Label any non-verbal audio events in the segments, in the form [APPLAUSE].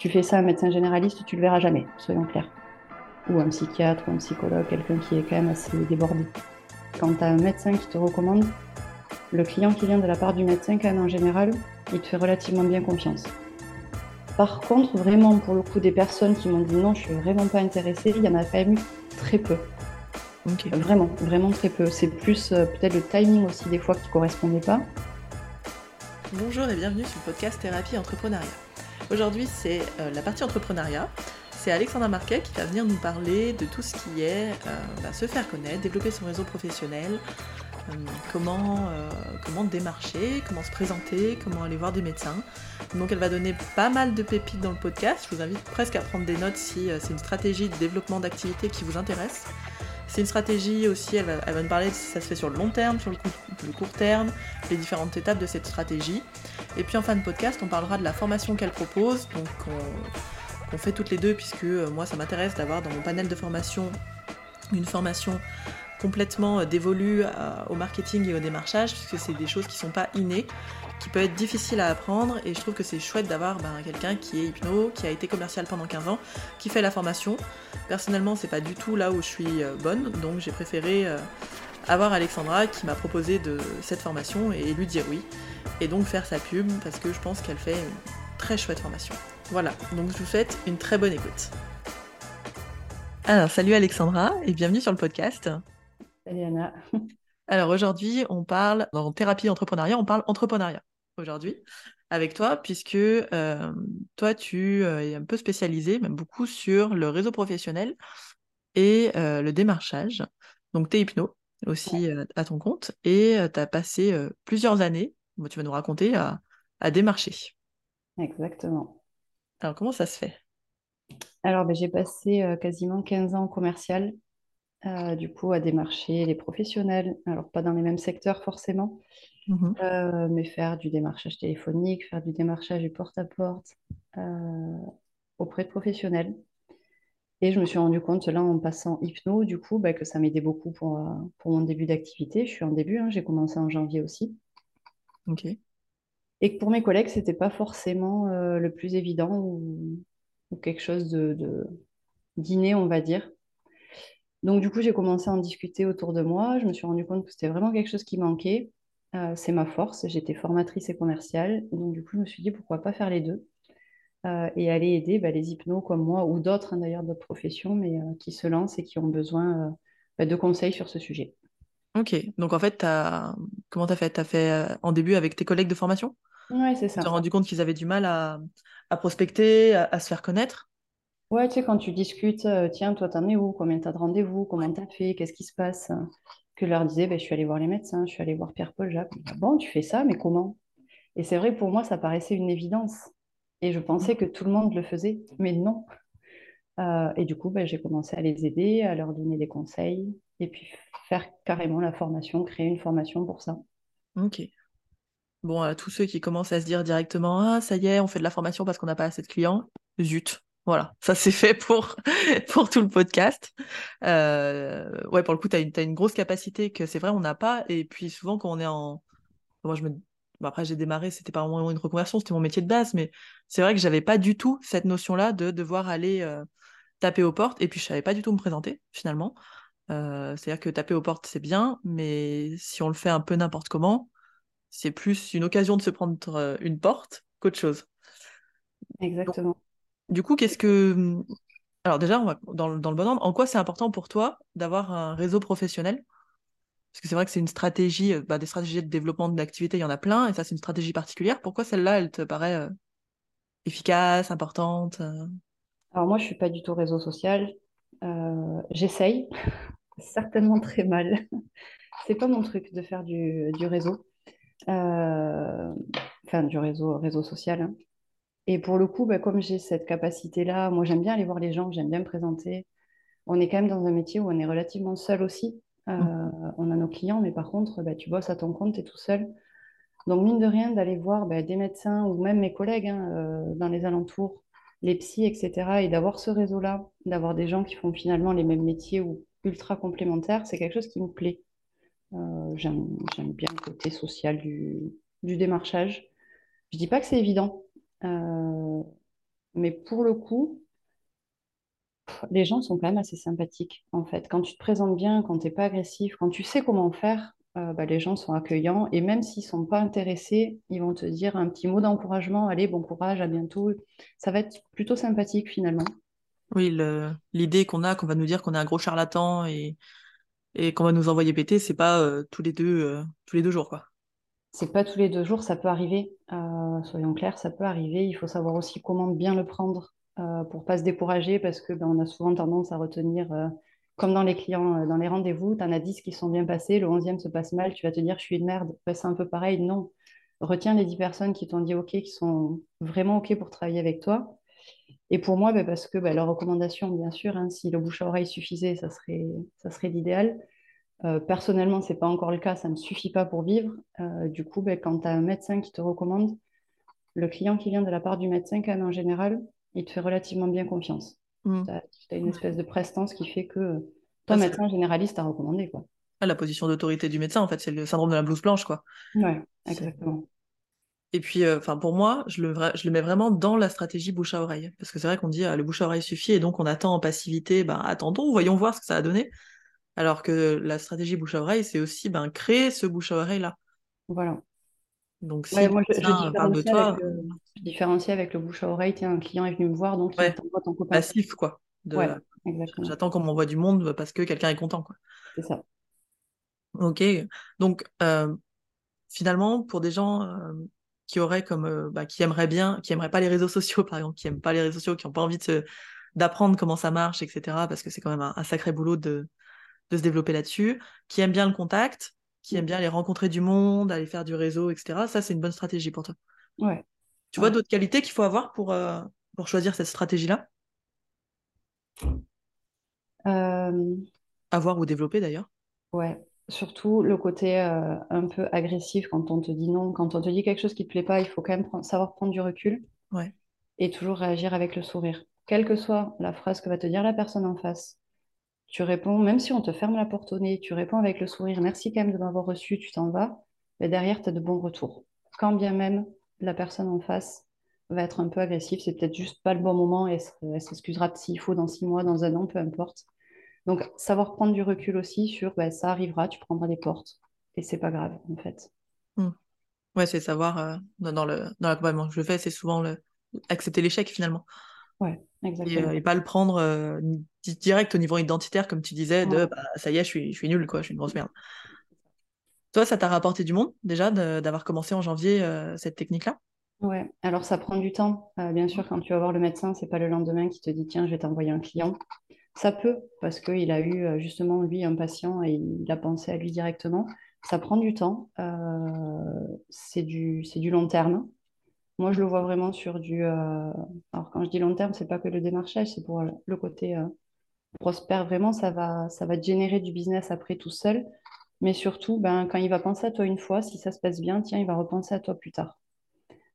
Tu fais ça à un médecin généraliste, tu le verras jamais, soyons clairs. Ou un psychiatre ou un psychologue, quelqu'un qui est quand même assez débordé. Quand tu as un médecin qui te recommande, le client qui vient de la part du médecin, quand même en général, il te fait relativement bien confiance. Par contre, vraiment, pour le coup, des personnes qui m'ont dit non, je suis vraiment pas intéressée, il y en a quand même eu très peu. Vraiment, vraiment très peu. C'est plus euh, peut-être le timing aussi des fois qui correspondait pas. Bonjour et bienvenue sur le podcast Thérapie Entrepreneuriat. Aujourd'hui, c'est euh, la partie entrepreneuriat. C'est Alexandra Marquet qui va venir nous parler de tout ce qui est euh, bah, se faire connaître, développer son réseau professionnel, euh, comment, comment démarcher, comment se présenter, comment aller voir des médecins. Donc elle va donner pas mal de pépites dans le podcast. Je vous invite presque à prendre des notes si c'est une stratégie de développement d'activité qui vous intéresse. C'est une stratégie aussi, elle va, nous parler si ça se fait sur le long terme, sur le, court terme, les différentes étapes de cette stratégie. Et puis en fin de podcast, on parlera de la formation qu'elle propose, donc on, fait toutes les deux, puisque euh, moi ça m'intéresse d'avoir dans mon panel de formation une formation complètement euh, dévolue au marketing et au démarchage, puisque c'est des choses qui ne sont pas innées, qui peut être difficile à apprendre et je trouve que c'est chouette d'avoir ben, quelqu'un qui est hypno, qui a été commercial pendant 15 ans, qui fait la formation. Personnellement, c'est pas du tout là où je suis euh, bonne, donc j'ai préféré euh, avoir Alexandra qui m'a proposé de cette formation et lui dire oui, et donc faire sa pub parce que je pense qu'elle fait une très chouette formation. Voilà, donc je vous souhaite une très bonne écoute. Alors, salut Alexandra et bienvenue sur le podcast. Alors aujourd'hui, on parle, dans thérapie entrepreneuriat, on parle entrepreneuriat aujourd'hui avec toi, puisque euh, toi, tu euh, es un peu spécialisé, même beaucoup, sur le réseau professionnel et euh, le démarchage. Donc, tu es hypno aussi à ton compte et tu as passé plusieurs années, tu vas nous raconter, à, à démarcher. Exactement. Alors, comment ça se fait? Alors, ben, j'ai passé quasiment 15 ans commercial, du coup, à démarcher les professionnels. Alors, pas dans les mêmes secteurs forcément, Mmh euh, mais faire du démarchage téléphonique, faire du démarchage du porte-à-porte euh, auprès de professionnels. Et je me suis rendu compte, là, en passant hypno, du coup, bah, que ça m'aidait beaucoup pour, euh, pour mon début d'activité. Je suis en début, hein, j'ai commencé en janvier aussi. Ok. Et que pour mes collègues, c'était pas forcément le plus évident ou, quelque chose de, de d'inné, on va dire. Donc, du coup, j'ai commencé à en discuter autour de moi. Je me suis rendu compte que c'était vraiment quelque chose qui manquait. Euh, c'est ma force. J'étais formatrice et commerciale. Donc, du coup, je me suis dit pourquoi pas faire les deux? Euh, et aller aider bah, les hypnos comme moi ou d'autres, hein, d'ailleurs, d'autres professions, mais euh, qui se lancent et qui ont besoin bah, de conseils sur ce sujet. Ok. Donc, en fait, as... comment tu as fait? Tu as fait en début avec tes collègues de formation? Oui, c'est ça. Tu t'es rendu compte qu'ils avaient du mal à, prospecter, à, se faire connaître? Ouais, tu sais, quand tu discutes, tiens, toi, t'en es où? Combien t'as de rendez-vous? Comment t'as fait? Qu'est-ce qui se passe? Que leur disais, ben, je suis allée voir les médecins, je suis allée voir Pierre-Paul Jacques. Ah bon, tu fais ça, mais comment? Et c'est vrai, pour moi, ça paraissait une évidence. Et je pensais que tout le monde le faisait, mais non. Euh, et du coup, ben, j'ai commencé à les aider, à leur donner des conseils, et puis faire carrément la formation, créer une formation pour ça. Ok. Bon, à tous ceux qui commencent à se dire directement, ah, ça y est, on fait de la formation parce qu'on n'a pas assez de clients, zut, voilà, ça c'est fait pour, [LAUGHS] pour tout le podcast. Euh, ouais, pour le coup, tu as une, grosse capacité que c'est vrai, on n'a pas. Et puis souvent, quand on est en. Moi, je me. après, j'ai démarré, c'était pas vraiment une reconversion, c'était mon métier de base, mais c'est vrai que j'avais pas du tout cette notion-là de devoir aller euh, taper aux portes. Et puis, je savais pas du tout me présenter, finalement. Euh, c'est-à-dire que taper aux portes, c'est bien, mais si on le fait un peu n'importe comment, c'est plus une occasion de se prendre une porte qu'autre chose. Exactement. Du coup, qu'est-ce que. Alors, déjà, dans, le bon ordre, en quoi c'est important pour toi d'avoir un réseau professionnel? Parce que c'est vrai que c'est une stratégie, euh, bah, des stratégies de développement de l'activité, il y en a plein, et ça, c'est une stratégie particulière. Pourquoi celle-là, elle te paraît euh, efficace, importante euh? Alors, moi, je ne suis pas du tout réseau social. J'essaye, [LAUGHS] certainement très mal. [LAUGHS] c'est pas mon truc de faire du, réseau. Enfin, du réseau, réseau social. Hein. Et pour le coup, bah, comme j'ai cette capacité-là, moi j'aime bien aller voir les gens, j'aime bien me présenter. On est quand même dans un métier où on est relativement seul aussi. Euh, mmh. On a nos clients, mais par contre, bah, tu bosses à ton compte, tu es tout seul. Donc, mine de rien, d'aller voir bah, des médecins ou même mes collègues hein, euh, dans les alentours, les psys, etc., et d'avoir ce réseau-là, d'avoir des gens qui font finalement les mêmes métiers ou ultra complémentaires, c'est quelque chose qui me plaît. Euh, j'aime bien le côté social du, du démarchage. Je dis pas que c'est évident, euh, Mais pour le coup, les gens sont quand même assez sympathiques, en fait. Quand tu te présentes bien, quand tu n'es pas agressif, quand tu sais comment faire, euh, bah, les gens sont accueillants. Et même s'ils ne sont pas intéressés, ils vont te dire un petit mot d'encouragement. Allez, bon courage, à bientôt. Ça va être plutôt sympathique finalement. Oui, l'idée qu'on a, qu'on va nous dire qu'on est un gros charlatan et, qu'on va nous envoyer péter, c'est pas euh, tous les deux tous les deux jours, quoi. C'est pas tous les deux jours, ça peut arriver. soyons clairs, ça peut arriver. Il faut savoir aussi comment bien le prendre euh, pour pas se décourager parce que ben, a souvent tendance à retenir, euh, comme dans les clients, euh, dans les rendez-vous, tu en as 10 qui sont bien passés, le 11e se passe mal, tu vas te dire je suis une merde. c'est un peu pareil. Non, retiens les 10 personnes qui t'ont dit OK, qui sont vraiment OK pour travailler avec toi. Et pour moi, ben, parce que ben, leur recommandation, bien sûr, hein, si le bouche à oreille suffisait, ça ça serait l'idéal. Personnellement, ce n'est pas encore le cas, ça ne me suffit pas pour vivre. du coup, ben, quand tu as un médecin qui te recommande, le client qui vient de la part du médecin, quand même, en général, il te fait relativement bien confiance. Mm. Tu as, une espèce de prestance qui fait que ton médecin généraliste t'a recommandé. Quoi. Ah, la position d'autorité du médecin, en fait, c'est le syndrome de la blouse blanche. Quoi. Ouais, exactement. Et puis, euh, enfin, pour moi, je le, je le mets vraiment dans la stratégie bouche à oreille. Parce que c'est vrai qu'on dit, ah, le bouche à oreille suffit, et donc on attend en passivité, ben, attendons, voyons voir ce que ça a donné. Alors que la stratégie bouche à oreille, c'est aussi ben, créer ce bouche à oreille-là. Voilà. Donc, si moi, je, parle de toi. je différencie avec le bouche à oreille. Tiens, un client est venu me voir, donc il ton copain. Passif, quoi. J'attends qu'on m'envoie du monde parce que quelqu'un est content, quoi. C'est ça. Ok. Donc, euh, finalement, pour des gens euh, qui auraient comme. Euh, bah, qui aimeraient bien, qui aimeraient pas les réseaux sociaux, [LAUGHS] par exemple, qui aiment pas les réseaux sociaux, qui n'ont pas envie d'apprendre comment ça marche, etc., parce que c'est quand même un, un sacré boulot de, de se développer là-dessus, qui aiment bien le contact, qui aiment bien aller rencontrer du monde, aller faire du réseau, etc. Ça, c'est une bonne stratégie pour toi. Ouais. Tu vois d'autres qualités qu'il faut avoir pour, euh, pour choisir cette stratégie-là? Euh... Avoir ou développer d'ailleurs Ouais, surtout le côté euh, un peu agressif quand on te dit non, quand on te dit quelque chose qui ne te plaît pas, il faut quand même savoir prendre du recul ouais. et toujours réagir avec le sourire. Quelle que soit la phrase que va te dire la personne en face, tu réponds, même si on te ferme la porte au nez, tu réponds avec le sourire, merci quand même de m'avoir reçu, tu t'en vas, mais derrière, tu as de bons retours. Quand bien même la personne en face va être un peu agressive, c'est peut-être juste pas le bon moment et elle s'excusera s'il faut dans six mois, dans un an, peu importe. Donc, savoir prendre du recul aussi sur bah, ça arrivera, tu prendras des portes et c'est pas grave en fait. Hmm. Ouais, c'est savoir euh, dans, le, dans l'accompagnement que je fais, c'est souvent le, accepter l'échec finalement. Ouais, exactement. Et, euh, pas le prendre euh, direct au niveau identitaire, comme tu disais, de bah, ça y est, je suis, je suis nul, quoi, je suis une grosse merde. Toi, ça t'a rapporté du monde déjà d'avoir commencé en janvier euh, cette technique-là? Ouais, alors ça prend du temps. bien sûr, quand tu vas voir le médecin, c'est pas le lendemain qui te dit tiens, je vais t'envoyer un client. Ça peut, parce qu'il a eu justement lui un patient et il a pensé à lui directement. Ça prend du temps. c'est du, du long terme. Moi, je le vois vraiment sur du. Euh, alors, quand je dis long terme, c'est pas que le démarchage, c'est pour le côté euh, prospère. Vraiment, ça va, ça va générer du business après tout seul. Mais surtout, ben, quand il va penser à toi une fois, si ça se passe bien, tiens, il va repenser à toi plus tard.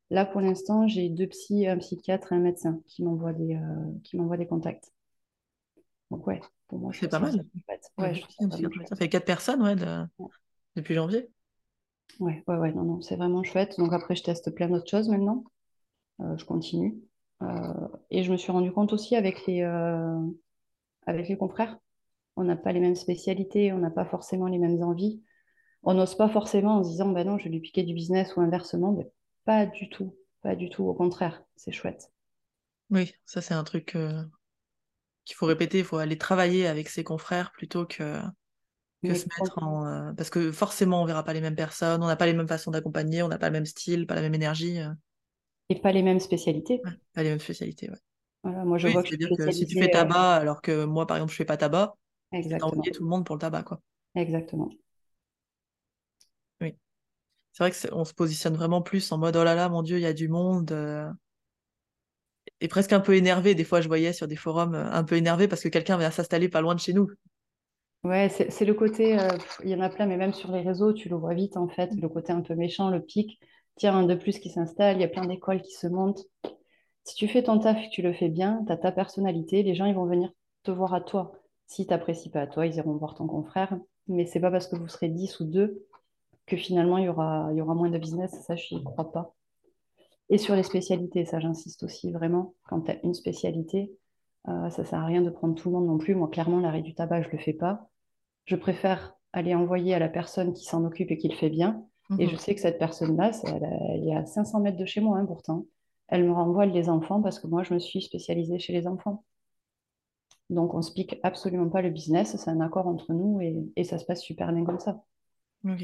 Là, pour l'instant, j'ai deux psys, un psychiatre et un médecin qui m'envoient des, euh, qui m'envoient des contacts. Donc, ouais, pour moi, c'est pas mal. Ouais, ça, fait quatre personnes ouais, depuis janvier. Ouais, ouais, ouais, non, non, c'est vraiment chouette. Donc après, je teste plein d'autres choses maintenant. Euh, je continue. Euh, et je me suis rendu compte aussi avec les, euh, avec les confrères, on n'a pas les mêmes spécialités, on n'a pas forcément les mêmes envies. On n'ose pas forcément en se disant, ben non, je vais lui piquer du business ou inversement. Ben, pas du tout, pas du tout. Au contraire, c'est chouette. Oui, ça c'est un truc qu'il faut répéter. Il faut aller travailler avec ses confrères plutôt que que se mettre en. Euh, parce que forcément, on verra pas les mêmes personnes, on n'a pas les mêmes façons d'accompagner, on n'a pas le même style, pas la même énergie. Euh. Et pas les mêmes spécialités. pas les mêmes spécialités, ouais. Voilà, moi je vois que, dire que si tu fais tabac, alors que moi, par exemple, je fais pas tabac, Exactement. envoyer tout le monde pour le tabac, quoi. Exactement. Oui. C'est vrai qu'on se positionne vraiment plus en mode oh là là, mon Dieu, il y a du monde. Euh, et presque un peu énervé. Des fois, je voyais sur des forums un peu énervé parce que quelqu'un vient s'installer pas loin de chez nous. Ouais, c'est le côté, euh, il y en a plein, mais même sur les réseaux, tu le vois vite en fait, le côté un peu méchant, le pic. Tiens, un de plus qui s'installe, il y a plein d'écoles qui se montent. Si tu fais ton taf tu le fais bien, tu as ta personnalité, les gens ils vont venir te voir à toi. Si tu pas à toi, ils iront voir ton confrère. Mais c'est pas parce que vous serez 10 ou 2 que finalement il y aura, moins de business. Ça, je n'y crois pas. Et sur les spécialités, ça j'insiste aussi vraiment, quand tu as une spécialité, euh, ça sert à rien de prendre tout le monde non plus. Moi, clairement, l'arrêt du tabac, je le fais pas. Je préfère aller envoyer à la personne qui s'en occupe et qui le fait bien. Et Mhm. je sais que cette personne-là, elle, est à 500 mètres de chez moi, hein, pourtant. Elle me renvoie les enfants parce que moi, je me suis spécialisée chez les enfants. Donc, on ne se pique absolument pas le business. C'est un accord entre nous et, et ça se passe super bien comme ça. Ok.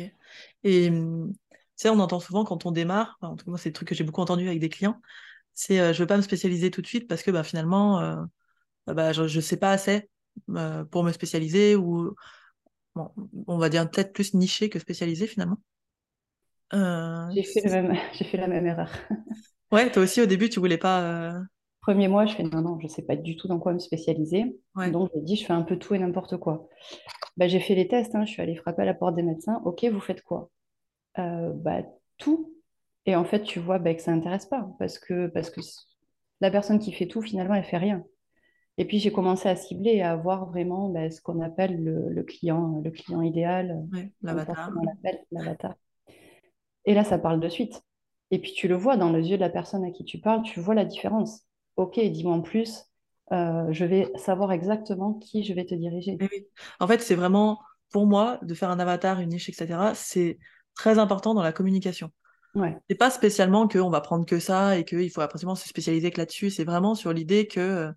Et hum, tu sais, on entend souvent quand on démarre, en tout cas, moi, c'est le truc que j'ai beaucoup entendu avec des clients, c'est euh, je veux pas me spécialiser tout de suite parce que bah, finalement, euh, bah, je, je sais pas assez euh, pour me spécialiser ou bon, on va dire peut-être plus niché que spécialisé finalement. Euh, J'ai fait même, [LAUGHS] la même erreur. [LAUGHS] Ouais, toi aussi au début, tu voulais pas. euh, Premier mois, je fais non, non, je ne sais pas du tout dans quoi me spécialiser. Ouais, Donc, j'ai dit, je fais un peu tout et n'importe quoi. Bah, j'ai fait les tests, hein, je suis allée frapper à la porte des médecins. Ok, vous faites quoi? Euh, bah, tout. Et en fait, tu vois bah, que ça n'intéresse pas parce que, parce que la personne qui fait tout, finalement, elle fait rien. Et puis, j'ai commencé à cibler et à voir vraiment bah, ce qu'on appelle le, le client, le client idéal, ouais, n'importe l'avatar. Et là, ça parle de suite. Et puis tu le vois dans les yeux de la personne à qui tu parles, tu vois la différence. Ok, dis-moi en plus, euh, je vais savoir exactement qui je vais te diriger. Oui. En fait, c'est vraiment, pour moi, de faire un avatar, une niche, etc., c'est très important dans la communication. Ouais, C'est pas spécialement qu'on va prendre que ça et qu'il faut absolument se spécialiser que là-dessus. C'est vraiment sur l'idée que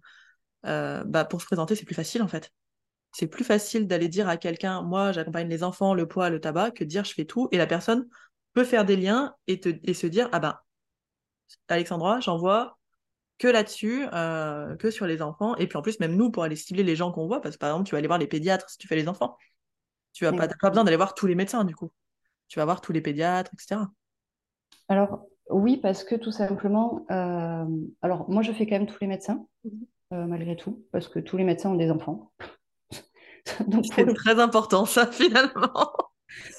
euh, bah, pour se présenter, c'est plus facile en fait. C'est plus facile d'aller dire à quelqu'un, moi, j'accompagne les enfants, le poids, le tabac, que de dire je fais tout. Et la personne peut faire des liens et, te, et se dire, ah ben, Alexandra, j'envoie que là-dessus, euh, que sur les enfants. Et puis en plus, même nous, pour aller cibler les gens qu'on voit, parce que par exemple, tu vas aller voir les pédiatres si tu fais les enfants. Tu n'as pas, pas besoin d'aller voir tous les médecins, du coup. Tu vas voir tous les pédiatres, etc. Alors, oui, parce que tout simplement, euh, alors moi, je fais quand même tous les médecins, euh, malgré tout, parce que tous les médecins ont des enfants. [LAUGHS] C'est le, très important, ça, [LAUGHS] finalement.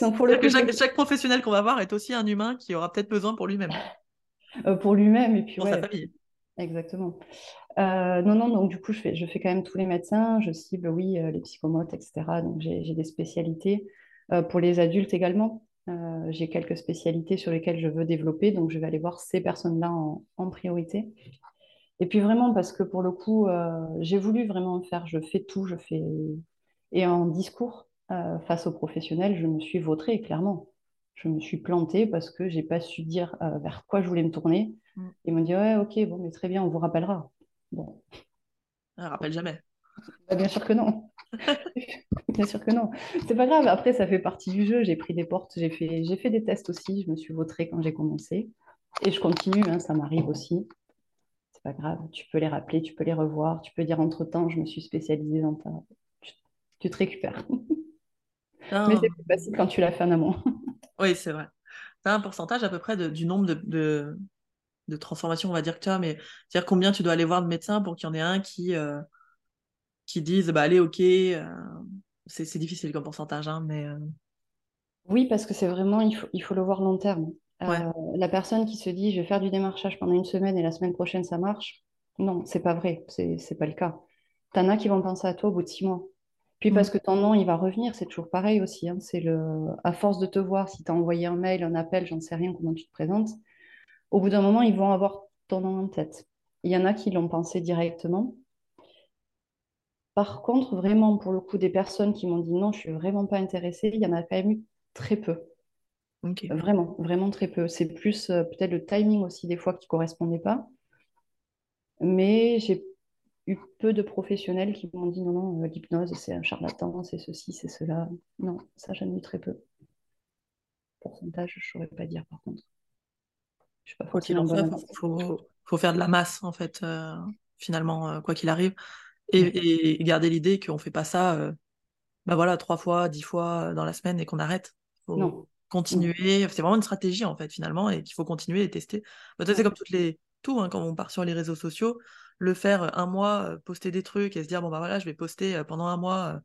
donc, pour le C'est-à-dire que chaque, professionnel qu'on va voir est aussi un humain qui aura peut-être besoin pour lui-même, euh, pour lui-même, et puis pour sa famille. exactement. Euh, non, non, donc du coup, je fais, je fais quand même tous les médecins, je cible, oui, euh, les psychomotes, etc. Donc j'ai des spécialités. Euh, pour les adultes également, euh, j'ai quelques spécialités sur lesquelles je veux développer, donc je vais aller voir ces personnes-là en, en priorité. Et puis vraiment, parce que pour le coup, euh, j'ai voulu vraiment faire, je fais tout, je fais... Et en discours, euh, face aux professionnels, je me suis vautrée, clairement. Je me suis plantée parce que j'ai pas su dire euh, vers quoi je voulais me tourner. Mm. Ils m'ont dit, ouais, ok, bon, mais très bien, on vous rappellera. Bon, Je rappelle jamais. bah, bien sûr que non. [LAUGHS] Bien sûr que non. C'est pas grave. Après, ça fait partie du jeu. J'ai pris des portes, j'ai fait, j'ai fait des tests aussi. Je me suis vautrée quand j'ai commencé. Et je continue, hein, ça m'arrive aussi. Pas grave. Tu peux les rappeler, tu peux les revoir. Tu peux dire entre-temps, je me suis spécialisée dans ta. Tu, tu te récupères. [LAUGHS] Mais c'est plus facile quand tu l'as fait en amont. [LAUGHS] Oui, c'est vrai. Tu as un pourcentage à peu près de- du nombre de, de, de transformations, on va dire que tu as, mais c'est-à-dire combien tu dois aller voir de médecins pour qu'il y en ait un qui, euh, qui dise, bah allez, ok, euh, c'est c'est difficile comme pourcentage, hein, mais euh, Oui, parce que c'est vraiment, il faut, il faut le voir long terme. Ouais. Euh, la personne qui se dit, je vais faire du démarchage pendant une semaine et la semaine prochaine, ça marche. Non, c'est pas vrai. C'est, c'est pas le cas. T'en as qui vont penser à toi au bout de six mois. Puis Mm. parce que ton nom, il va revenir, c'est toujours pareil aussi. hein. C'est le... À force de te voir, si tu as envoyé un mail, un appel, j'en sais rien comment tu te présentes, au bout d'un moment, ils vont avoir ton nom en tête. Il y en a qui l'ont pensé directement. Par contre, vraiment, pour le coup, des personnes qui m'ont dit non, je suis vraiment pas intéressée, il y en a quand même eu très peu. Vraiment, vraiment très peu. C'est plus euh, peut-être le timing aussi des fois qui correspondait pas. Mais j'ai eu peu de professionnels qui m'ont dit non, non, euh, l'hypnose, c'est un charlatan, c'est ceci, c'est cela. Non, ça, j'en ai eu très peu. Pourcentage, je ne saurais pas dire par contre. Je suis pas Quoi qu'il forcément en soit, en faut, faire de la masse, en fait, euh, finalement, euh, quoi qu'il arrive. Et, et garder l'idée qu'on fait pas ça, bah voilà, trois fois, dix fois dans la semaine et qu'on arrête. Faut non. Continuer. C'est vraiment une stratégie, en fait, finalement, et qu'il faut continuer et tester. Bah, c'est comme toutes les, tout, hein, quand on part sur les réseaux sociaux, le faire un mois, euh, poster des trucs et se dire, bon, bah voilà, je vais poster euh, pendant un mois,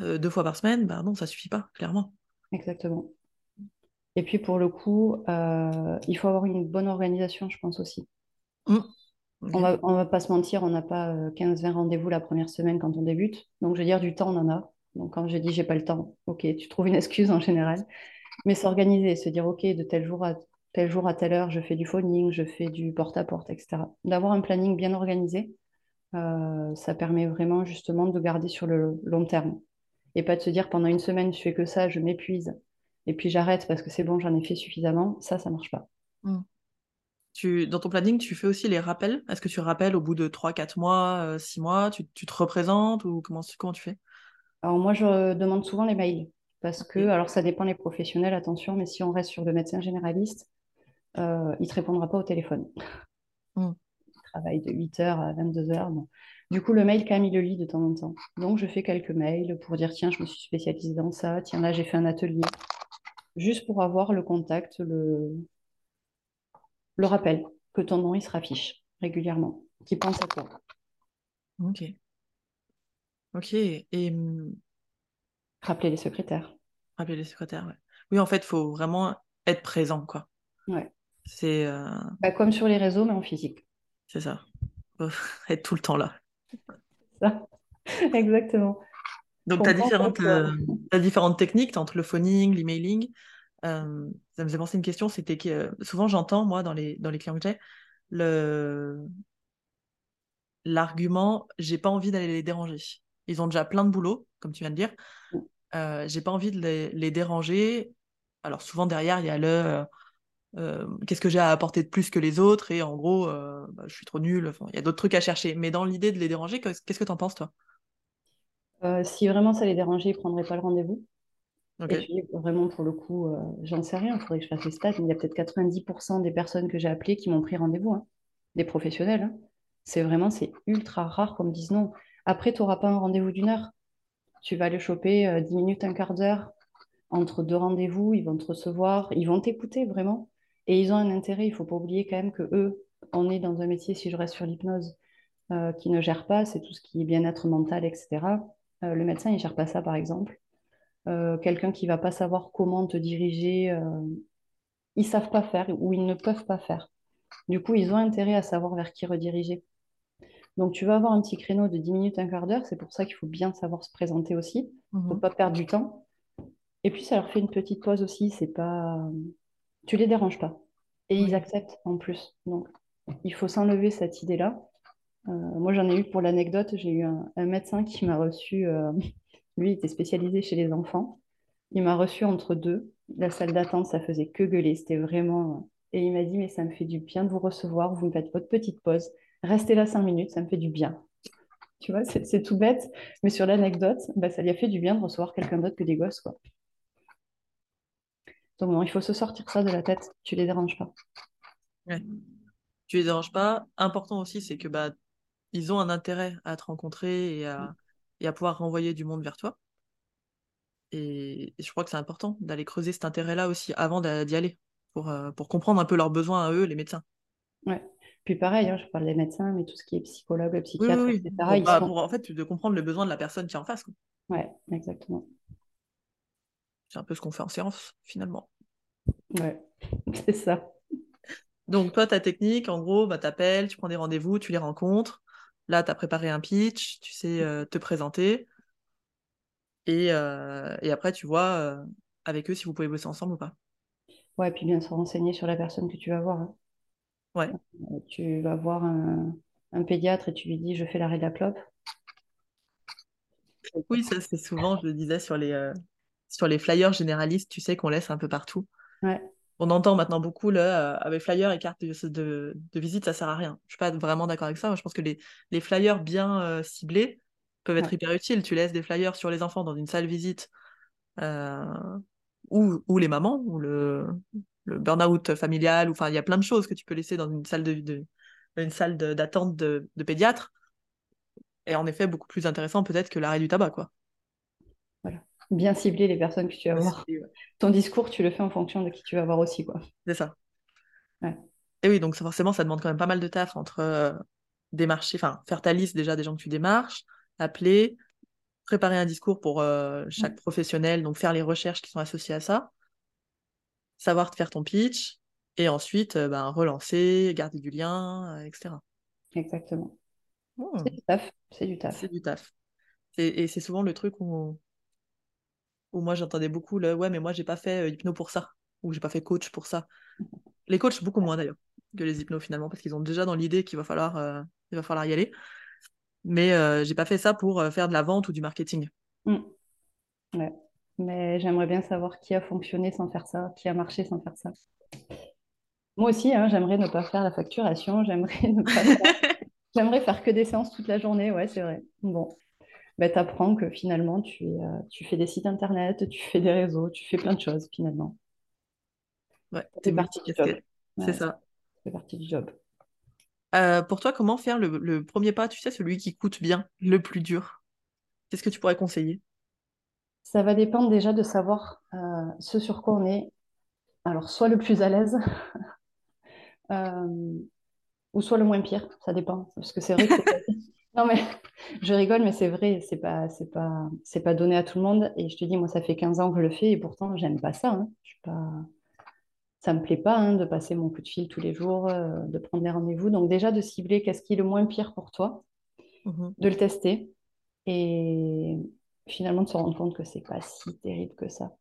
euh, deux fois par semaine, bah non, ça suffit pas, clairement. exactement. Et puis pour le coup, euh, il faut avoir une bonne organisation, je pense aussi. Mm. On va, on va pas se mentir, on n'a pas 15-20 rendez-vous la première semaine quand on débute. Donc je veux dire, du temps, on en a. Donc quand j'ai dit j'ai pas le temps, ok, tu trouves une excuse en général. Mais s'organiser, se dire, OK, de tel jour à tel jour à telle heure, je fais du phoning, je fais du porte-à-porte, etc. D'avoir un planning bien organisé, euh, ça permet vraiment justement de garder sur le long terme. Et pas de se dire pendant une semaine, je fais que ça, je m'épuise, et puis j'arrête parce que c'est bon, j'en ai fait suffisamment. Ça, ça marche pas. Mm. Tu, dans ton planning, tu fais aussi les rappels? Est-ce que tu rappelles au bout de 3, 4 mois, 6 mois? Tu, tu, te représentes ou comment, comment tu fais? Alors moi, je demande souvent les mails. Parce que, alors ça dépend des professionnels, attention, mais si on reste sur le médecin généraliste, euh, il ne te répondra pas au téléphone. Mm. Il travaille de 8h à 22h. Bon. Du coup, le mail, quand même, il le lit de temps en temps. Donc, je fais quelques mails pour dire, tiens, je me suis spécialisée dans ça, tiens, là, j'ai fait un atelier. Juste pour avoir le contact, le, le rappel que ton nom, il se raffiche régulièrement, qui pense à toi. Ok. Ok. Et... Rappeler les secrétaires. Rappeler les secrétaires, ouais. Oui, en fait, il faut vraiment être présent, quoi. Ouais. C'est. Euh, bah, comme sur les réseaux, mais en physique. C'est ça. [LAUGHS] être tout le temps là. Ça. [LAUGHS] Exactement. Donc, tu as différentes, euh, différentes techniques, entre le phoning, l'emailing. Euh, ça me faisait penser une question, c'était que souvent j'entends, moi, dans les, dans les clients que j'ai, le... l'argument j'ai pas envie d'aller les déranger. Ils ont déjà plein de boulot, comme tu viens de dire. Euh, j'ai pas envie de les, les, déranger. Alors souvent derrière, il y a le euh, qu'est-ce que j'ai à apporter de plus que les autres? Et en gros, euh, bah, je suis trop nulle. Enfin, il y a d'autres trucs à chercher. Mais dans l'idée de les déranger, qu'est-ce que tu en penses, toi? Euh, Si vraiment ça les dérangeait, ils ne prendraient pas le rendez-vous. Et puis, vraiment, pour le coup, j'en sais rien, il faudrait que je fasse les stats, mais il y a peut-être 90% des personnes que j'ai appelées qui m'ont pris rendez-vous, hein. des professionnels. Hein. C'est vraiment, c'est ultra rare qu'on me dise non. Après, tu n'auras pas un rendez-vous d'une heure. Tu vas aller choper 10 minutes, un quart d'heure entre deux rendez-vous, ils vont te recevoir, ils vont t'écouter vraiment. Et ils ont un intérêt, il ne faut pas oublier quand même que eux, on est dans un métier, si je reste sur l'hypnose, euh, qui ne gère pas, c'est tout ce qui est bien-être mental, etc. Euh, le médecin, il ne gère pas ça, par exemple. Euh, quelqu'un qui ne va pas savoir comment te diriger, ils ne savent pas faire ou ils ne peuvent pas faire. Du coup, ils ont intérêt à savoir vers qui rediriger. Donc, tu vas avoir un petit créneau de 10 minutes, un quart d'heure. C'est pour ça qu'il faut bien savoir se présenter aussi. Il ne faut mhm. pas perdre du temps. Et puis, ça leur fait une petite pause aussi. C'est pas tu les déranges pas. Et ils acceptent en plus. Donc, il faut s'enlever cette idée-là. Euh, moi, j'en ai eu pour l'anecdote, j'ai eu un, médecin qui m'a reçu, euh, [LAUGHS] lui, il était spécialisé chez les enfants. Il m'a reçu entre deux. La salle d'attente, ça faisait que gueuler. C'était vraiment. Et il m'a dit, mais ça me fait du bien de vous recevoir. Vous me faites votre petite pause. Restez là cinq minutes, ça me fait du bien. Tu vois, c'est tout bête. Mais sur l'anecdote, bah, ça lui a fait du bien de recevoir quelqu'un d'autre que des gosses, quoi. Donc non, il faut se sortir ça de la tête. Tu les déranges pas. Ouais. Tu les déranges pas. Important aussi, c'est que bah ils ont un intérêt à te rencontrer et à, et à pouvoir renvoyer du monde vers toi. Et, je crois que c'est important d'aller creuser cet intérêt-là aussi avant d'y aller, pour, euh, pour comprendre un peu leurs besoins à eux, les médecins. Ouais. Puis pareil, hein, je parle des médecins, mais tout ce qui est psychologue, psychiatre, etc. Pour, bah, pour, en fait, de comprendre le besoin de la personne qui est en face. Quoi. Ouais, exactement. C'est un peu ce qu'on fait en séance, finalement. Ouais, [LAUGHS] c'est ça. Donc, toi, ta technique, en gros, bah, t'appelles, tu prends des rendez-vous, tu les rencontres. Là, tu as préparé un pitch, tu sais euh, te présenter. Et, euh, et, après, tu vois euh, avec eux si vous pouvez bosser ensemble ou pas. Ouais, et puis bien se renseigner sur la personne que tu vas voir. Hein. Ouais. tu vas voir un, un, pédiatre et tu lui dis je fais l'arrêt de la clope. Oui, ça c'est souvent, je le disais, sur les, sur les flyers généralistes, tu sais, qu'on laisse un peu partout. On entend maintenant beaucoup le euh, avec flyers et cartes de, visite, ça sert à rien. Je suis pas vraiment d'accord avec ça. Moi, je pense que les, les flyers bien euh, ciblés peuvent être hyper utiles. Tu laisses des flyers sur les enfants dans une salle visite euh, ou, ou, les mamans ou le, le burn-out familial. Enfin, il y a plein de choses que tu peux laisser dans une salle de, une salle d'attente de, de pédiatre. Et en effet, beaucoup plus intéressant peut-être que l'arrêt du tabac, quoi bien cibler les personnes que tu vas voir. Ton discours, tu le fais en fonction de qui tu vas voir aussi. quoi. C'est ça. Et oui, donc forcément, ça demande quand même pas mal de taf entre euh, démarcher, enfin, faire ta liste déjà des gens que tu démarches, appeler, préparer un discours pour euh, chaque professionnel, donc faire les recherches qui sont associées à ça, savoir te faire ton pitch, et ensuite euh, ben, relancer, garder du lien, etc. Exactement. Hmm. C'est du taf. C'est du taf. C'est du taf. Et c'est souvent le truc où où moi j'entendais beaucoup le ouais mais moi j'ai pas fait euh, hypno pour ça ou j'ai pas fait coach pour ça Les coachs, beaucoup moins d'ailleurs que les hypnos finalement, parce qu'ils ont déjà dans l'idée qu'il va falloir, euh, il va falloir y aller. Mais euh, j'ai pas fait ça pour euh, faire de la vente ou du marketing. Mm. Ouais. Mais j'aimerais bien savoir qui a fonctionné sans faire ça, qui a marché sans faire ça. Moi aussi, hein, j'aimerais ne pas faire la facturation, j'aimerais ne pas faire... [LAUGHS] j'aimerais faire que des séances toute la journée, ouais, c'est vrai. Bon, bah, tu apprends que finalement, tu, euh, tu fais des sites internet, tu fais des réseaux, tu fais plein de choses finalement. Ouais, C'est partie du job. C'est Ouais, ça. c'est partie du job. Euh, pour toi, comment faire le, le premier pas, tu sais, celui qui coûte bien, le plus dur? Qu'est-ce que tu pourrais conseiller? Ça va dépendre déjà de savoir euh, ce sur quoi on est, alors soit le plus à l'aise, [LAUGHS] euh, ou soit le moins pire, ça dépend. Parce que c'est vrai que c'est pas- [LAUGHS] Non mais je rigole, mais c'est vrai, c'est pas, c'est pas, c'est pas donné à tout le monde. Et je te dis, moi, ça fait 15 ans que je le fais et pourtant, j'aime pas ça. hein. Je suis pas... Ça me plaît pas hein, de passer mon coup de fil tous les jours, euh, de prendre des rendez-vous. Donc déjà, de cibler qu'est-ce qui est le moins pire pour toi, Mhm. de le tester et finalement de se rendre compte que c'est pas si terrible que ça.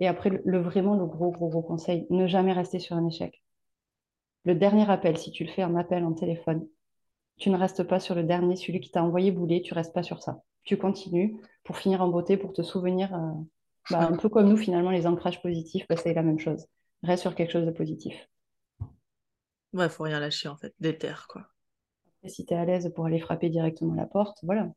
Et après, le, le- vraiment, le gros, gros, gros conseil, ne jamais rester sur un échec. Le dernier appel, si tu le fais en appel en téléphone, tu ne restes pas sur le dernier, celui qui t'a envoyé bouler, tu restes pas sur ça. Tu continues pour finir en beauté, pour te souvenir, euh, bah, un peu comme nous, finalement, les ancrages positifs, bah, c'est la même chose. Reste sur quelque chose de positif. Ouais, faut rien lâcher en fait, déter quoi. Et si tu es à l'aise pour aller frapper directement la porte, voilà.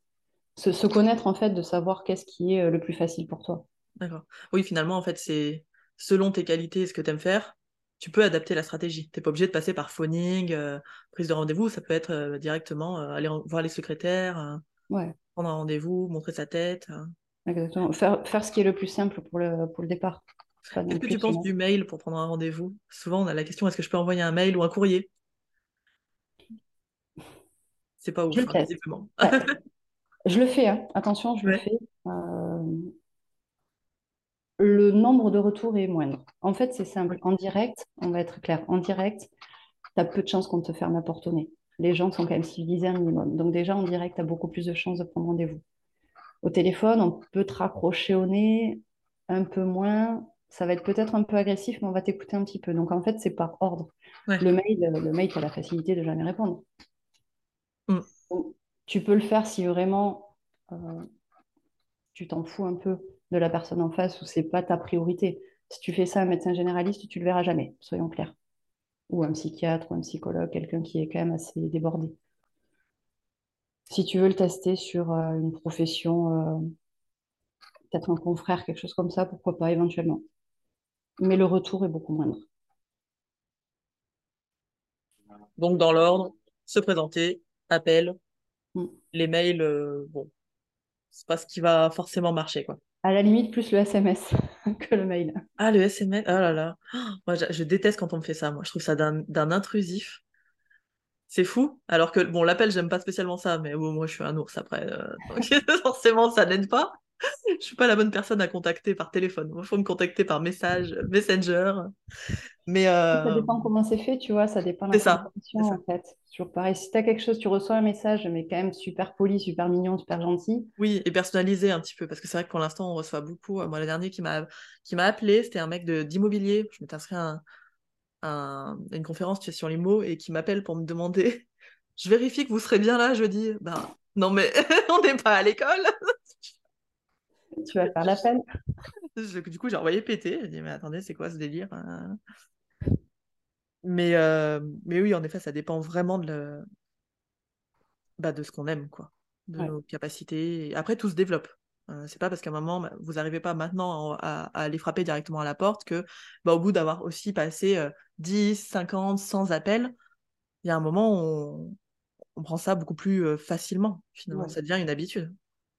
Se, se connaître, en fait, de savoir qu'est-ce qui est euh, le plus facile pour toi. D'accord. Oui, finalement, en fait, c'est selon tes qualités et ce que tu aimes faire, tu peux adapter la stratégie. T'es pas obligé de passer par phoning, euh, prise de rendez-vous, ça peut être euh, directement euh, aller voir les secrétaires, Ouais, prendre un rendez-vous, montrer sa tête. euh. exactement. Faire, faire ce qui est le plus simple pour le, pour le départ. Qu'est-ce que tu penses se- du mail pour prendre un rendez-vous? Souvent, on a la question, est-ce que je peux envoyer un mail ou un courrier? C'est pas ouf, hein, visiblement. Ouais. [LAUGHS] Je le fais, hein. Attention, je le fais. Euh, le nombre de retours est moindre. En fait, c'est simple. En direct, on va être clair, en direct, tu as peu de chances qu'on te ferme la porte au nez. Les gens sont quand même civilisés un minimum. Donc déjà, en direct, tu as beaucoup plus de chances de prendre rendez-vous. Au téléphone, on peut te raccrocher au nez un peu moins. Ça va être peut-être un peu agressif, mais on va t'écouter un petit peu. Donc en fait, c'est par ordre. Ouais. Le mail, le mail, tu as la facilité de jamais répondre. Tu peux le faire si vraiment euh, tu t'en fous un peu de la personne en face ou c'est pas ta priorité. Si tu fais ça à un médecin généraliste, tu le verras jamais, soyons clairs. Ou un psychiatre ou un psychologue, quelqu'un qui est quand même assez débordé. Si tu veux le tester sur euh, une profession, euh, peut-être un confrère, quelque chose comme ça, pourquoi pas éventuellement. Mais le retour est beaucoup moindre. Donc, dans l'ordre, se présenter, appel, Mm. les mails, euh, bon, c'est pas ce qui va forcément marcher, quoi. À la limite, plus le SMS [LAUGHS] que le mail. Ah, le SMS, oh là là. Oh, moi, je, je déteste quand on me fait ça. Moi, je trouve ça d'un d'un intrusif. C'est fou. Alors que, bon, l'appel, j'aime pas spécialement ça, mais bon, moi, je suis un ours après. euh, donc [LAUGHS] forcément, ça n'aide pas. [LAUGHS] Je suis pas la bonne personne à contacter par téléphone. Il faut me contacter par message, Messenger. Mais Ça euh, dépend comment c'est fait, tu vois, ça dépend de c'est la ça. ça. en fait. Toujours pareil, si tu as quelque chose, tu reçois un message, mais quand même super poli, super mignon, super gentil. Oui, et personnalisé un petit peu, parce que c'est vrai que pour l'instant, on reçoit beaucoup. Moi, le dernier qui m'a qui m'a appelé, c'était un mec d'immobilier. Je m'étais inscrit à, un- un- à une conférence tu sais, sur les mots et qui m'appelle pour me demander [LAUGHS] Je vérifie que vous serez bien là jeudi. Ben, non, mais [LAUGHS] on n'est pas à l'école. Tu vas faire l'appel. [LAUGHS] Du coup, j'ai envoyé péter. J'ai dit Mais attendez, c'est quoi ce délire hein mais, euh, mais oui, en effet, ça dépend vraiment de, le- bah, de ce qu'on aime, quoi, de Ouais. nos capacités. Après, tout se développe. Euh, c'est pas parce qu'à un moment, bah, vous n'arrivez pas maintenant à, à aller frapper directement à la porte que, bah, au bout d'avoir aussi passé euh, 10, 50, 100 appels, il y a un moment où on, on prend ça beaucoup plus euh, facilement, finalement. Ouais, Ça devient une habitude.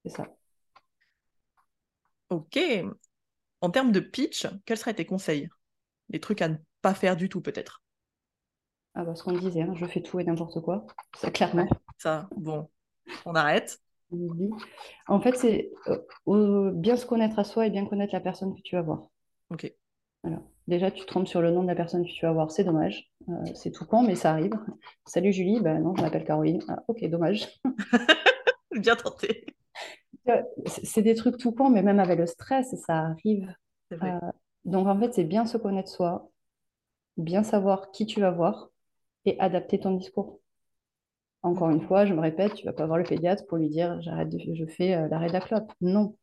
c'est ça. Ok. En termes de pitch, quels seraient tes conseils? Des trucs à ne pas faire du tout, peut-être? Ah bah, ce qu'on disait, hein, je fais tout et n'importe quoi. Ça, clairement. Ça, bon, on arrête. En fait, c'est euh, bien se connaître à soi et bien connaître la personne que tu vas voir. Ok. Voilà. Déjà, tu te trompes sur le nom de la personne que tu vas voir, c'est dommage. Euh, c'est tout con, mais ça arrive. Salut Julie, ben non, je m'appelle Caroline. Ah, ok, dommage. [LAUGHS] Bien tenté. C'est des trucs tout cons, mais même avec le stress, ça arrive. Vrai. Euh, donc en fait, c'est bien se connaître soi, bien savoir qui tu vas voir et adapter ton discours. Encore une fois, je me répète, tu vas pas voir le pédiatre pour lui dire j'arrête de, je fais euh, l'arrêt de la clope. Non,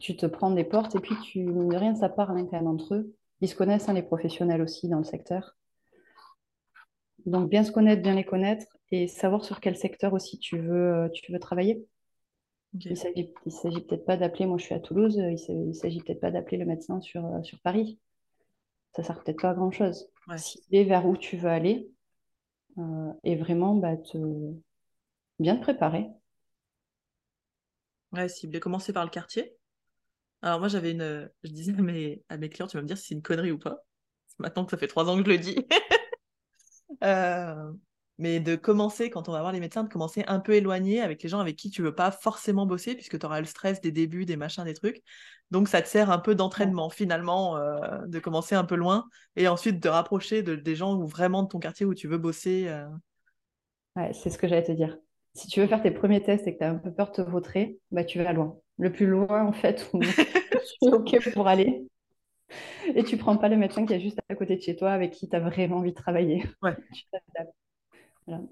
tu te prends des portes et puis tu de rien, ça part quand même entre eux. Ils se connaissent, hein, les professionnels aussi dans le secteur. Donc bien se connaître, bien les connaître et savoir sur quel secteur aussi tu veux, euh, tu veux travailler. Il s'agit, il s'agit peut-être pas d'appeler, moi je suis à Toulouse, il s'agit, il s'agit peut-être pas d'appeler le médecin sur, euh, sur Paris. Ça sert peut-être pas à grand-chose. Ouais. Cibler vers où tu veux aller euh, et vraiment bah, te, bien te préparer. Ouais, cibler, commencer par le quartier. Alors moi j'avais une, je disais à mes, à mes clients, tu vas me dire si c'est une connerie ou pas. Maintenant que ça fait trois ans que je le dis. [LAUGHS] Euh, mais de commencer, quand on va voir les médecins, de commencer un peu éloigné avec les gens avec qui tu veux pas forcément bosser, puisque tu auras le stress des débuts, des machins, des trucs. Donc ça te sert un peu d'entraînement finalement, euh, de commencer un peu loin et ensuite de rapprocher de, des gens où vraiment de ton quartier où tu veux bosser. euh. Ouais, c'est ce que j'allais te dire. Si tu veux faire tes premiers tests et que tu as un peu peur de te vautrer, bah, tu vas loin. Le plus loin, en fait, où [LAUGHS] tu es OK pour aller. Et tu prends pas le médecin qui est juste à côté de chez toi avec qui tu as vraiment envie de travailler. Ouais. [LAUGHS] Tu t'adaptes. Voilà.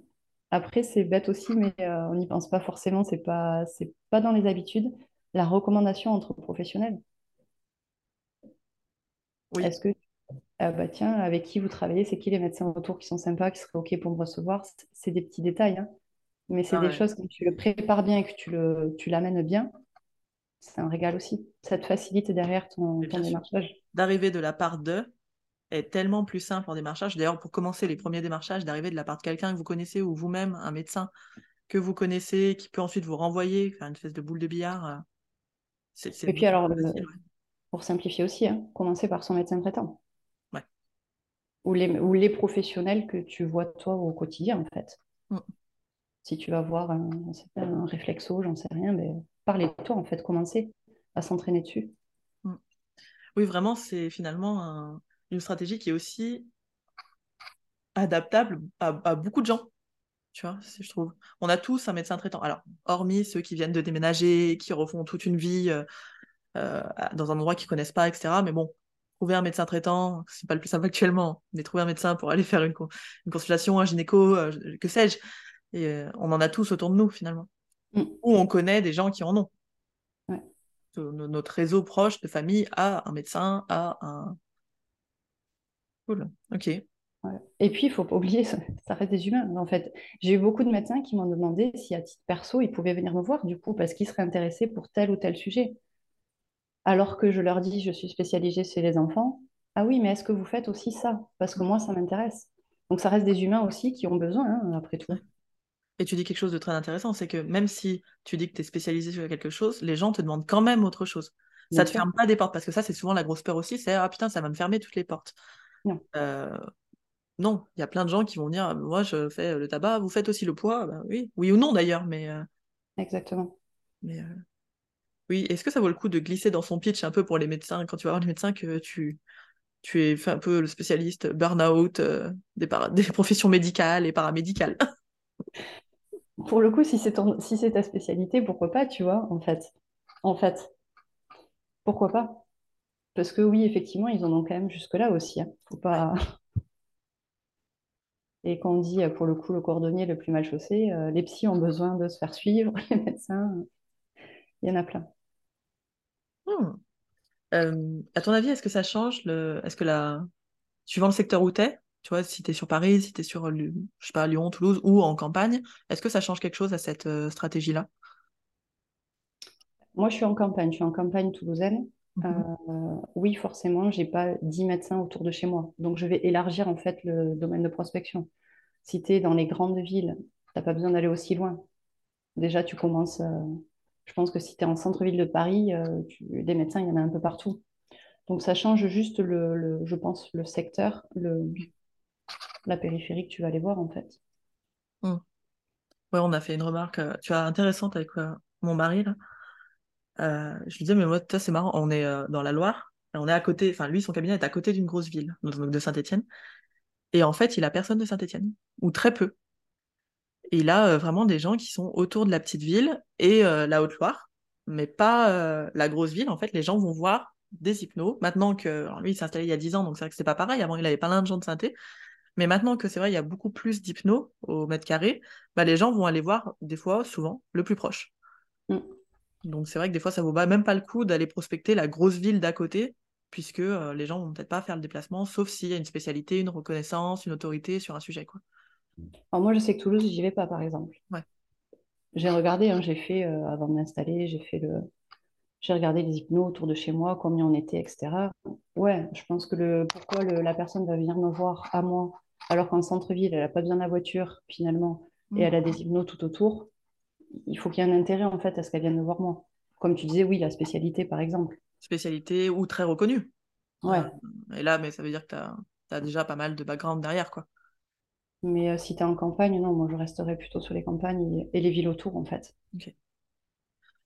Après, c'est bête aussi, mais euh, on n'y pense pas forcément. C'est pas, c'est pas dans les habitudes. La recommandation entre professionnels. Oui, Est-ce que, ah bah tiens, avec qui vous travaillez, c'est qui les médecins autour qui sont sympas, qui seraient OK pour me recevoir? C'est des petits détails, hein. Mais c'est Ah des ouais. choses, quand tu le prépares bien et que tu le, tu l'amènes bien, c'est un régal aussi. Ça te facilite derrière ton, ton démarchage. D'arriver de la part d'eux est tellement plus simple en démarchage. D'ailleurs, pour commencer les premiers démarchages, d'arriver de la part de quelqu'un que vous connaissez ou vous-même, un médecin que vous connaissez, qui peut ensuite vous renvoyer, faire une espèce de boule de billard, euh, Et puis alors, facile. ouais. pour simplifier aussi, hein, commencer par son médecin traitant. Ouais. Ou les, ou les professionnels que tu vois toi au quotidien, en fait. Mm. Si tu vas voir un, réflexo, j'en sais rien, mais parlez de toi, en fait, commencer à s'entraîner dessus. Oui, vraiment, c'est finalement un- une stratégie qui est aussi adaptable à, à beaucoup de gens. Tu vois, c'est- je trouve. On a tous un médecin traitant. Alors, hormis ceux qui viennent de déménager, qui refont toute une vie euh, euh, dans un endroit qu'ils connaissent pas, etc. Mais bon, trouver un médecin traitant, c'est pas le plus simple actuellement. Mais trouver un médecin pour aller faire une, con- une consultation, un gynéco, euh, que sais-je. Et euh, on en a tous autour de nous, finalement. Mm. Ou on connaît des gens qui en ont. Ouais. Notre réseau proche de famille a un médecin, a un. Cool. Ok. Ouais. Et puis, il faut pas oublier, ça, ça reste des humains. En fait, j'ai eu beaucoup de médecins qui m'ont demandé si, à titre perso, ils pouvaient venir me voir, du coup, parce qu'ils seraient intéressés pour tel ou tel sujet. Alors que je leur dis, je suis spécialisée chez les enfants. Ah oui, mais est-ce que vous faites aussi ça? Parce que moi, ça m'intéresse. Donc, ça reste des humains aussi qui ont besoin, hein, après tout. Et tu dis quelque chose de très intéressant, c'est que même si tu dis que tu es spécialisé sur quelque chose, les gens te demandent quand même autre chose. Ça Bien te ferme pas des portes, parce que ça, c'est souvent la grosse peur aussi, c'est ah putain, ça va me fermer toutes les portes. Non. Euh, non, il y a plein de gens qui vont dire moi je fais le tabac, vous faites aussi le poids, Ben oui, oui ou non d'ailleurs, mais, euh, Exactement. mais euh, oui. Est-ce que ça vaut le coup de glisser dans son pitch un peu pour les médecins? Quand tu vas voir les médecins que tu tu es un peu le spécialiste burn-out des, para- des [LAUGHS] professions médicales et paramédicales. [LAUGHS] Pour le coup, si c'est ton- si c'est ta spécialité, pourquoi pas, tu vois, en fait. En fait, pourquoi pas? Parce que oui, effectivement, ils en ont quand même jusque-là aussi. hein. Faut pas... [LAUGHS] Et quand on dit, pour le coup, le cordonnier le plus mal chaussé, euh, les psys ont besoin de se faire suivre, [LAUGHS] les médecins, euh, il y en a plein. Hmm. Euh, à ton avis, est-ce que ça change le... Est-ce que la... Suivant le secteur où t'es, tu vois, si t'es sur Paris, si t'es sur, Lu- je sais pas, Lyon, Toulouse ou en campagne, est-ce que ça change quelque chose à cette euh, stratégie-là? Moi, je suis en campagne, je suis en campagne toulousaine. Mhm. Euh, oui, forcément, j'ai pas 10 médecins autour de chez moi. Donc, je vais élargir en fait le domaine de prospection. Si tu es dans les grandes villes, t'as pas besoin d'aller aussi loin. Déjà, tu commences. euh, je pense que si tu es en centre-ville de Paris, euh, tu- des médecins, il y en a un peu partout. Donc, ça change juste le, le- je pense, le secteur, le, la périphérie que tu vas aller voir en fait. Hmm. Ouais, on a fait une remarque, tu vois, intéressante avec mon mari, là. Euh, je lui disais, mais moi, toi, c'est marrant, on est euh, dans la Loire, on est à côté, enfin, lui, son cabinet est à côté d'une grosse ville, donc de Saint-Étienne, et en fait, il a personne de Saint-Étienne, ou très peu. Il a euh, vraiment des gens qui sont autour de la petite ville et la Haute-Loire, mais pas la grosse ville. En fait, les gens vont voir des hypnos. Maintenant que lui, il s'est installé il y a 10 ans, donc c'est vrai que c'est pas pareil. Avant, il avait pas gens de synthé. Mais maintenant que c'est vrai, il y a beaucoup plus d'hypnos au mètre carré, bah, les gens vont aller voir, des fois, souvent, le plus proche. Mm. Donc c'est vrai que des fois, ça vaut même pas le coup d'aller prospecter la grosse ville d'à côté, puisque euh, les gens vont peut-être pas faire le déplacement, sauf s'il y a une spécialité, une reconnaissance, une autorité sur un sujet. Quoi. Alors moi, je sais que Toulouse, j'y vais pas, par exemple. Ouais. J'ai regardé, hein, j'ai fait, euh, avant de m'installer, j'ai fait le... J'ai regardé les hypnos autour de chez moi, combien on était, etc. Ouais, je pense que le pourquoi la personne va venir me voir à moi, alors qu'en centre-ville, elle n'a pas besoin de la voiture, finalement, et mm. elle a des hypnos tout autour, il faut qu'il y ait un intérêt, en fait, à ce qu'elle vienne me voir moi. Comme tu disais, oui, la spécialité, par exemple. Spécialité ou très reconnue. Ouais. Euh, et là, mais ça veut dire que tu as, déjà pas mal de background derrière, quoi. Mais euh, si tu es en campagne, non, moi je resterai plutôt sur les campagnes et, les villes autour, en fait. Ok.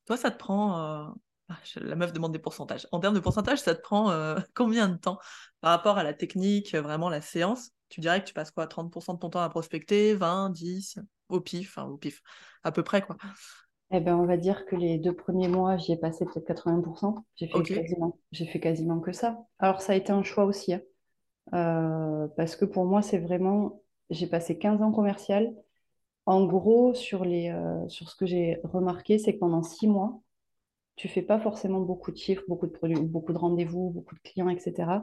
Toi, ça te prend. Euh, ah, la meuf demande des pourcentages. En termes de pourcentage, ça te prend euh, [LAUGHS] combien de temps? Par rapport à la technique, vraiment la séance Tu dirais que tu passes quoi? 30% de ton temps à prospecter? 20, 10 Au pif, au pif, à peu près quoi. Eh ben, on va dire que les deux premiers mois, j'y ai passé peut-être 80%. J'ai fait, quasiment, j'ai fait quasiment que ça. Alors, ça a été un choix aussi. Hein. parce que pour moi, c'est vraiment j'ai passé 15 ans commercial. En gros, sur, les, euh, sur ce que j'ai remarqué, c'est que pendant six mois, tu fais pas forcément beaucoup de chiffres, beaucoup de produits, beaucoup de rendez-vous, beaucoup de clients, etc.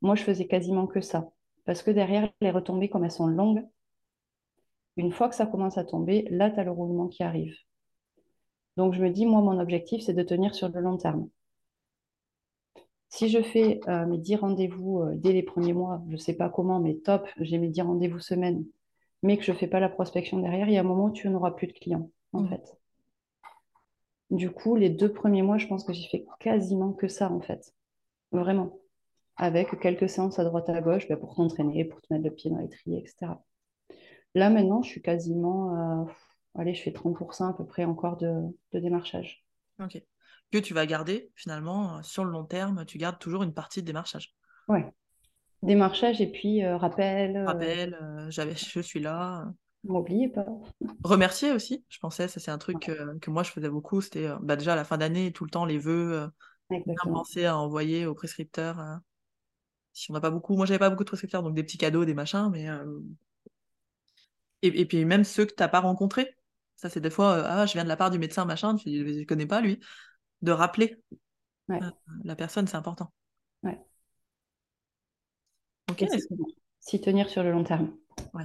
Moi, je faisais quasiment que ça. Parce que derrière, les retombées, comme elles sont longues, une fois que ça commence à tomber, là, tu as le roulement qui arrive. Donc, je me dis, moi, mon objectif, c'est de tenir sur le long terme. Si je fais euh, mes 10 rendez-vous euh, dès les premiers mois, je ne sais pas comment, mais top, j'ai mes 10 rendez-vous semaine, mais que je ne fais pas la prospection derrière, il y a un moment où tu n'auras plus de clients, en mm. fait. Du coup, les deux premiers mois, je pense que j'ai fait quasiment que ça, en fait. Vraiment. Avec quelques séances à droite à gauche ben, pour t'entraîner, pour te mettre le pied dans l'étrier, etc. Là, maintenant, je suis quasiment. allez, je fais 30% à peu près encore de, de démarchage. Ok que tu vas garder finalement euh, sur le long terme, tu gardes toujours une partie de démarchage. Ouais. Démarchage et puis euh, rappel. Euh, rappel, j'avais, je suis là. M'oubliez pas. [LAUGHS] Remercier aussi, je pensais, ça c'est un truc que moi je faisais beaucoup, c'était bah, déjà à la fin d'année, tout le temps les vœux, bien penser à envoyer aux prescripteurs. si on n'a pas beaucoup, moi j'avais pas beaucoup de prescripteurs, donc des petits cadeaux, des machins, mais. Et, et, puis même ceux que tu n'as pas rencontrés. Ça c'est des fois, ah je viens de la part du médecin, machin, je ne connais pas lui de rappeler euh, la personne, c'est important. Ouais. Ok. S'y tenir sur le long terme. Ouais.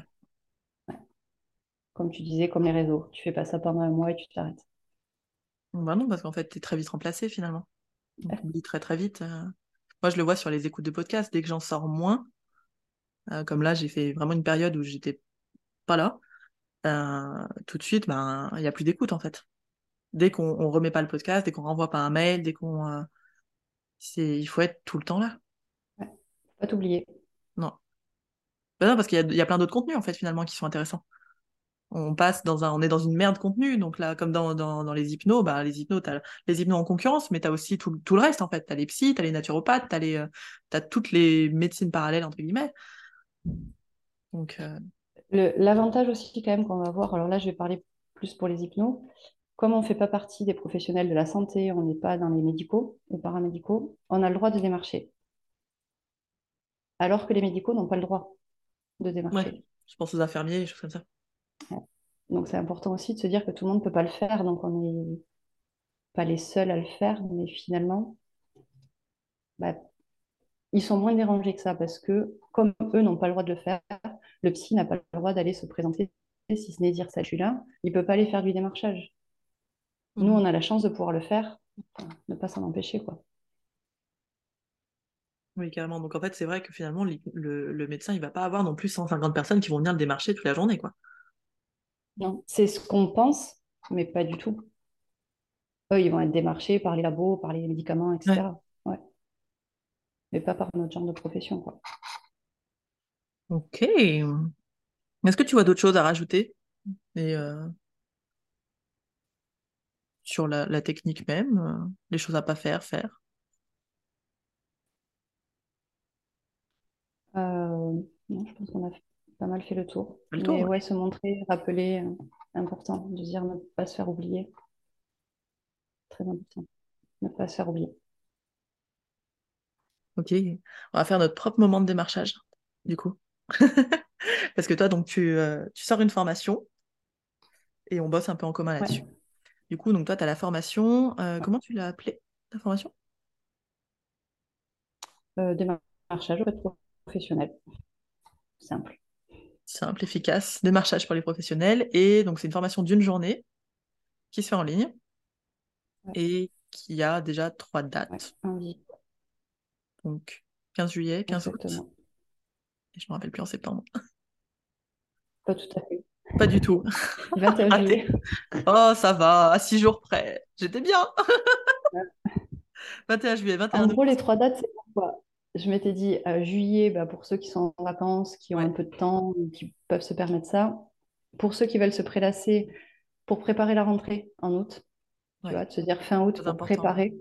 Comme tu disais, comme les réseaux. Tu fais pas ça pendant un mois et tu t'arrêtes. Bah non, parce qu'en fait, tu es très vite remplacé finalement. On oublie très très vite. Euh. Moi, je le vois sur les écoutes de podcast. Dès que j'en sors moins, euh, comme là, j'ai fait vraiment une période où j'étais pas là, tout de suite, ben, il n'y a plus d'écoute en fait dès qu'on ne remet pas le podcast, dès qu'on renvoie pas un mail, dès qu'on. Euh, il faut être tout le temps là. Ouais. Pas t'oublier. Non. Bah non, parce qu'il y, a, plein d'autres contenus en fait finalement qui sont intéressants. On passe dans un, on est dans une merde contenu, donc là, comme dans, dans, les hypnos, bah, les hypnos, as les hypnos en concurrence, mais tu as aussi tout, tout, le reste en fait. Tu as les psys, tu as les naturopathes, tu as, les, euh, toutes les médecines parallèles, entre guillemets. Donc. Euh, l'avantage aussi, quand même, qu'on va voir, alors là, je vais parler plus pour les hypnos, comme on ne fait pas partie des professionnels de la santé, on n'est pas dans les médicaux ou paramédicaux, on a le droit de démarcher. Alors que les médicaux n'ont pas le droit de démarcher. je pense aux infirmiers, des choses comme ça. Donc c'est important aussi de se dire que tout le monde ne peut pas le faire, donc on n'est pas les seuls à le faire, mais finalement, bah, ils sont moins dérangés que ça parce que comme eux n'ont pas le droit de le faire, le psy n'a pas le droit d'aller se présenter, si ce n'est dire ça, je suis là, il ne peut pas aller faire du démarchage. Nous, on a la chance de pouvoir le faire, ne pas s'en empêcher, quoi. Oui, carrément. Donc en fait, c'est vrai que finalement, le, médecin, il va pas avoir non plus 150 personnes qui vont venir le démarcher toute la journée, quoi. Non, c'est ce qu'on pense, mais pas du tout. Eux, ils vont être démarchés par les labos, par les médicaments, etc. Ouais. Mais pas par notre genre de profession, quoi. Ok. Est-ce que tu vois d'autres choses à rajouter? Et euh, sur la, technique même, euh, les choses à pas faire, faire? Euh, non, je pense qu'on a pas mal fait le tour. Mais ouais, se montrer, rappeler, important de dire ne pas se faire oublier. Très important. Ne pas se faire oublier. Ok, on va faire notre propre moment de démarchage, du coup. Parce que toi, donc, tu, euh, tu, sors une formation et on bosse un peu en commun là-dessus. Du coup, donc toi, tu as la formation. Euh, comment tu l'as appelée, ta formation? Euh, Démarchage professionnel. Simple. Simple, efficace. Démarchage pour les professionnels. Et donc, c'est une formation d'une journée qui se fait en ligne et qui a déjà trois dates. Donc, 15 juillet, 15 août. Je ne me rappelle plus en septembre. Pas tout à fait. Pas du tout. 21 juillet. Oh, ça va, à 6 jours près. J'étais bien. 21 juillet, 21 En gros, les trois dates, c'est pourquoi Je m'étais dit euh, juillet, bah, pour ceux qui sont en vacances, qui ont un peu de temps, qui peuvent se permettre ça. Pour ceux qui veulent se prélasser, pour préparer la rentrée en août. Tu vois, de se dire fin août pour préparer.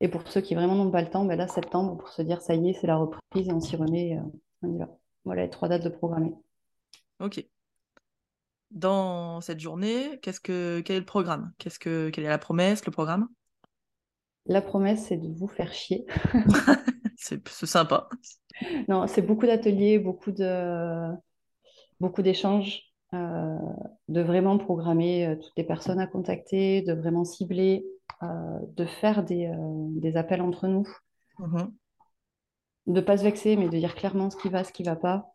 Et pour ceux qui vraiment n'ont pas le temps, ben là, septembre, pour se dire ça y est, c'est la reprise et on s'y remet. Euh, on y va. Voilà les trois dates de programmer. Ok. Dans cette journée, qu'est-ce que, quel est le programme? Qu'est-ce que, Quelle est la promesse, le programme? La promesse, c'est de vous faire chier. [LAUGHS] c'est sympa. Non, c'est beaucoup d'ateliers, beaucoup de beaucoup d'échanges. Euh, de vraiment programmer euh, toutes les personnes à contacter, de vraiment cibler, de faire des, des, appels entre nous, mm-hmm. de ne pas se vexer, mais de dire clairement ce qui va, ce qui ne va pas.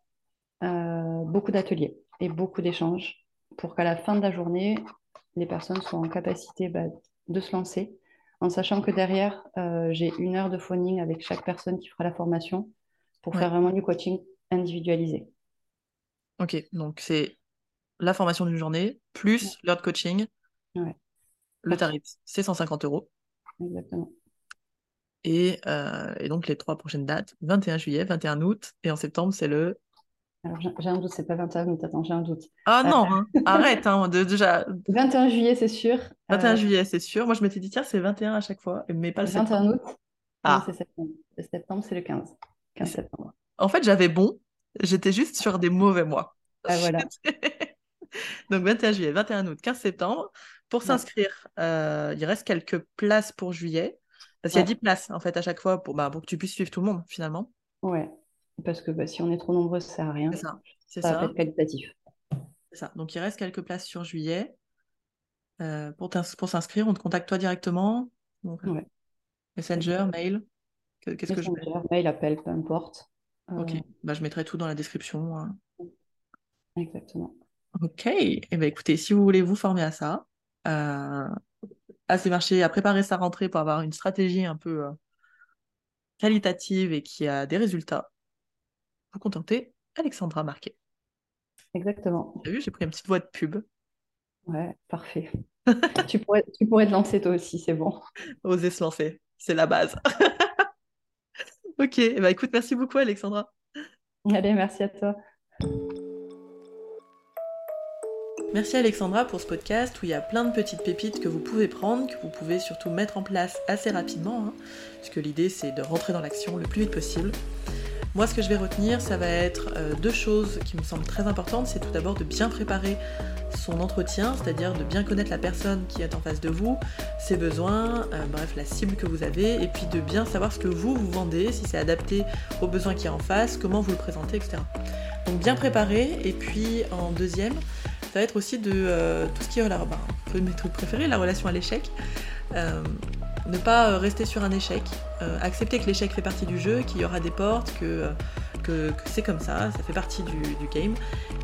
beaucoup d'ateliers et beaucoup d'échanges pour qu'à la fin de la journée, les personnes soient en capacité bah, de se lancer, en sachant que derrière, j'ai une heure de phoning avec chaque personne qui fera la formation pour faire vraiment du coaching individualisé. Ok, donc c'est la formation d'une journée, plus l'heure de coaching. Le tarif, c'est 150 euros. Exactement. Euh, et, donc les trois prochaines dates, 21 juillet, 21 août, et en septembre, c'est le... Alors j'ai un doute, c'est pas 21 août, attends, j'ai un doute. Ah euh, non, hein. arrête, hein, de, déjà... 21 juillet, c'est sûr. 21 euh, juillet, c'est sûr. Moi, je m'étais dit, tiens, c'est 21 à chaque fois, mais pas le 21 août, ah. c'est septembre. Le septembre, c'est le 15. 15 septembre. En fait, j'avais bon, j'étais juste sur des mauvais mois. Ah voilà. [LAUGHS] [LAUGHS] Donc 21 juillet, 21 août, 15 septembre. Pour s'inscrire, euh, il reste quelques places pour juillet. Parce qu'il y a 10 places en fait à chaque fois pour, bah, pour que tu puisses suivre tout le monde finalement. Ouais, parce que bah, si on est trop nombreux, ça sert à rien. C'est ça. C'est ça. va être qualitatif. C'est ça. Donc il reste quelques places sur juillet. Euh, pour, pour s'inscrire, on te contacte toi directement. ouais. Messenger, mail. Qu'est-ce que je mets? Mail, appel, peu importe. Ok, euh, bah, je mettrai tout dans la description. Hein. Exactement. Ok, et eh ben, écoutez, si vous voulez vous former à ça, euh, à ces marchés, à préparer sa rentrée pour avoir une stratégie un peu euh, qualitative et qui a des résultats, vous contentez Alexandra Marquet. Exactement. T'as vu, j'ai pris une petite voix de pub. Ouais, parfait. [LAUGHS] tu, pourrais, tu pourrais te lancer toi aussi, c'est bon. Oser se lancer, c'est la base. [LAUGHS] ok, eh ben, écoute, merci beaucoup Alexandra. Allez, merci à toi. Merci Alexandra pour ce podcast où il y a plein de petites pépites que vous pouvez prendre, que vous pouvez surtout mettre en place assez rapidement, hein, puisque l'idée c'est de rentrer dans l'action le plus vite possible. Moi ce que je vais retenir, ça va être euh, deux choses qui me semblent très importantes. C'est tout d'abord de bien préparer son entretien, c'est-à-dire de bien connaître la personne qui est en face de vous, ses besoins, euh, bref la cible que vous avez, et puis de bien savoir ce que vous vous vendez, si c'est adapté aux besoins qui est en face, comment vous le présentez, etc. Donc bien préparer, et puis en deuxième, ça va être aussi de euh, tout ce qui est bah, un peu de mes trucs préférés, la relation à l'échec. Euh, ne pas euh, rester sur un échec, accepter que l'échec fait partie du jeu, qu'il y aura des portes, que, que, c'est comme ça, ça fait partie du, game,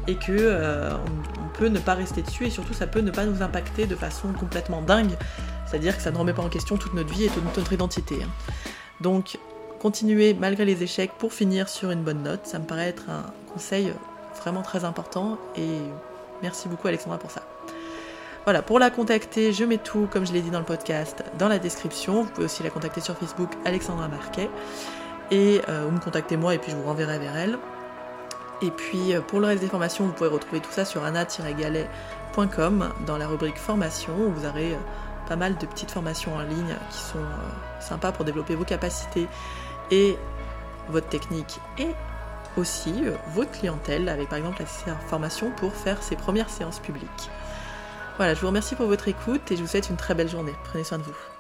et que on, peut ne pas rester dessus, et surtout ça peut ne pas nous impacter de façon complètement dingue, c'est-à-dire que ça ne remet pas en question toute notre vie et toute notre identité. Hein. Donc continuer malgré les échecs pour finir sur une bonne note, ça me paraît être un conseil vraiment très important et Merci beaucoup Alexandra pour ça. Voilà, pour la contacter, je mets tout, comme je l'ai dit dans le podcast, dans la description. Vous pouvez aussi la contacter sur Facebook, Alexandra Marquet. Et euh, vous me contactez moi et puis je vous renverrai vers elle. Et puis euh, pour le reste des formations, vous pouvez retrouver tout ça sur anna-galet.com dans la rubrique formation où vous aurez euh, pas mal de petites formations en ligne qui sont sympas pour développer vos capacités et votre technique et aussi euh, votre clientèle avec par exemple la formation pour faire ses premières séances publiques. Voilà, je vous remercie pour votre écoute et je vous souhaite une très belle journée. Prenez soin de vous.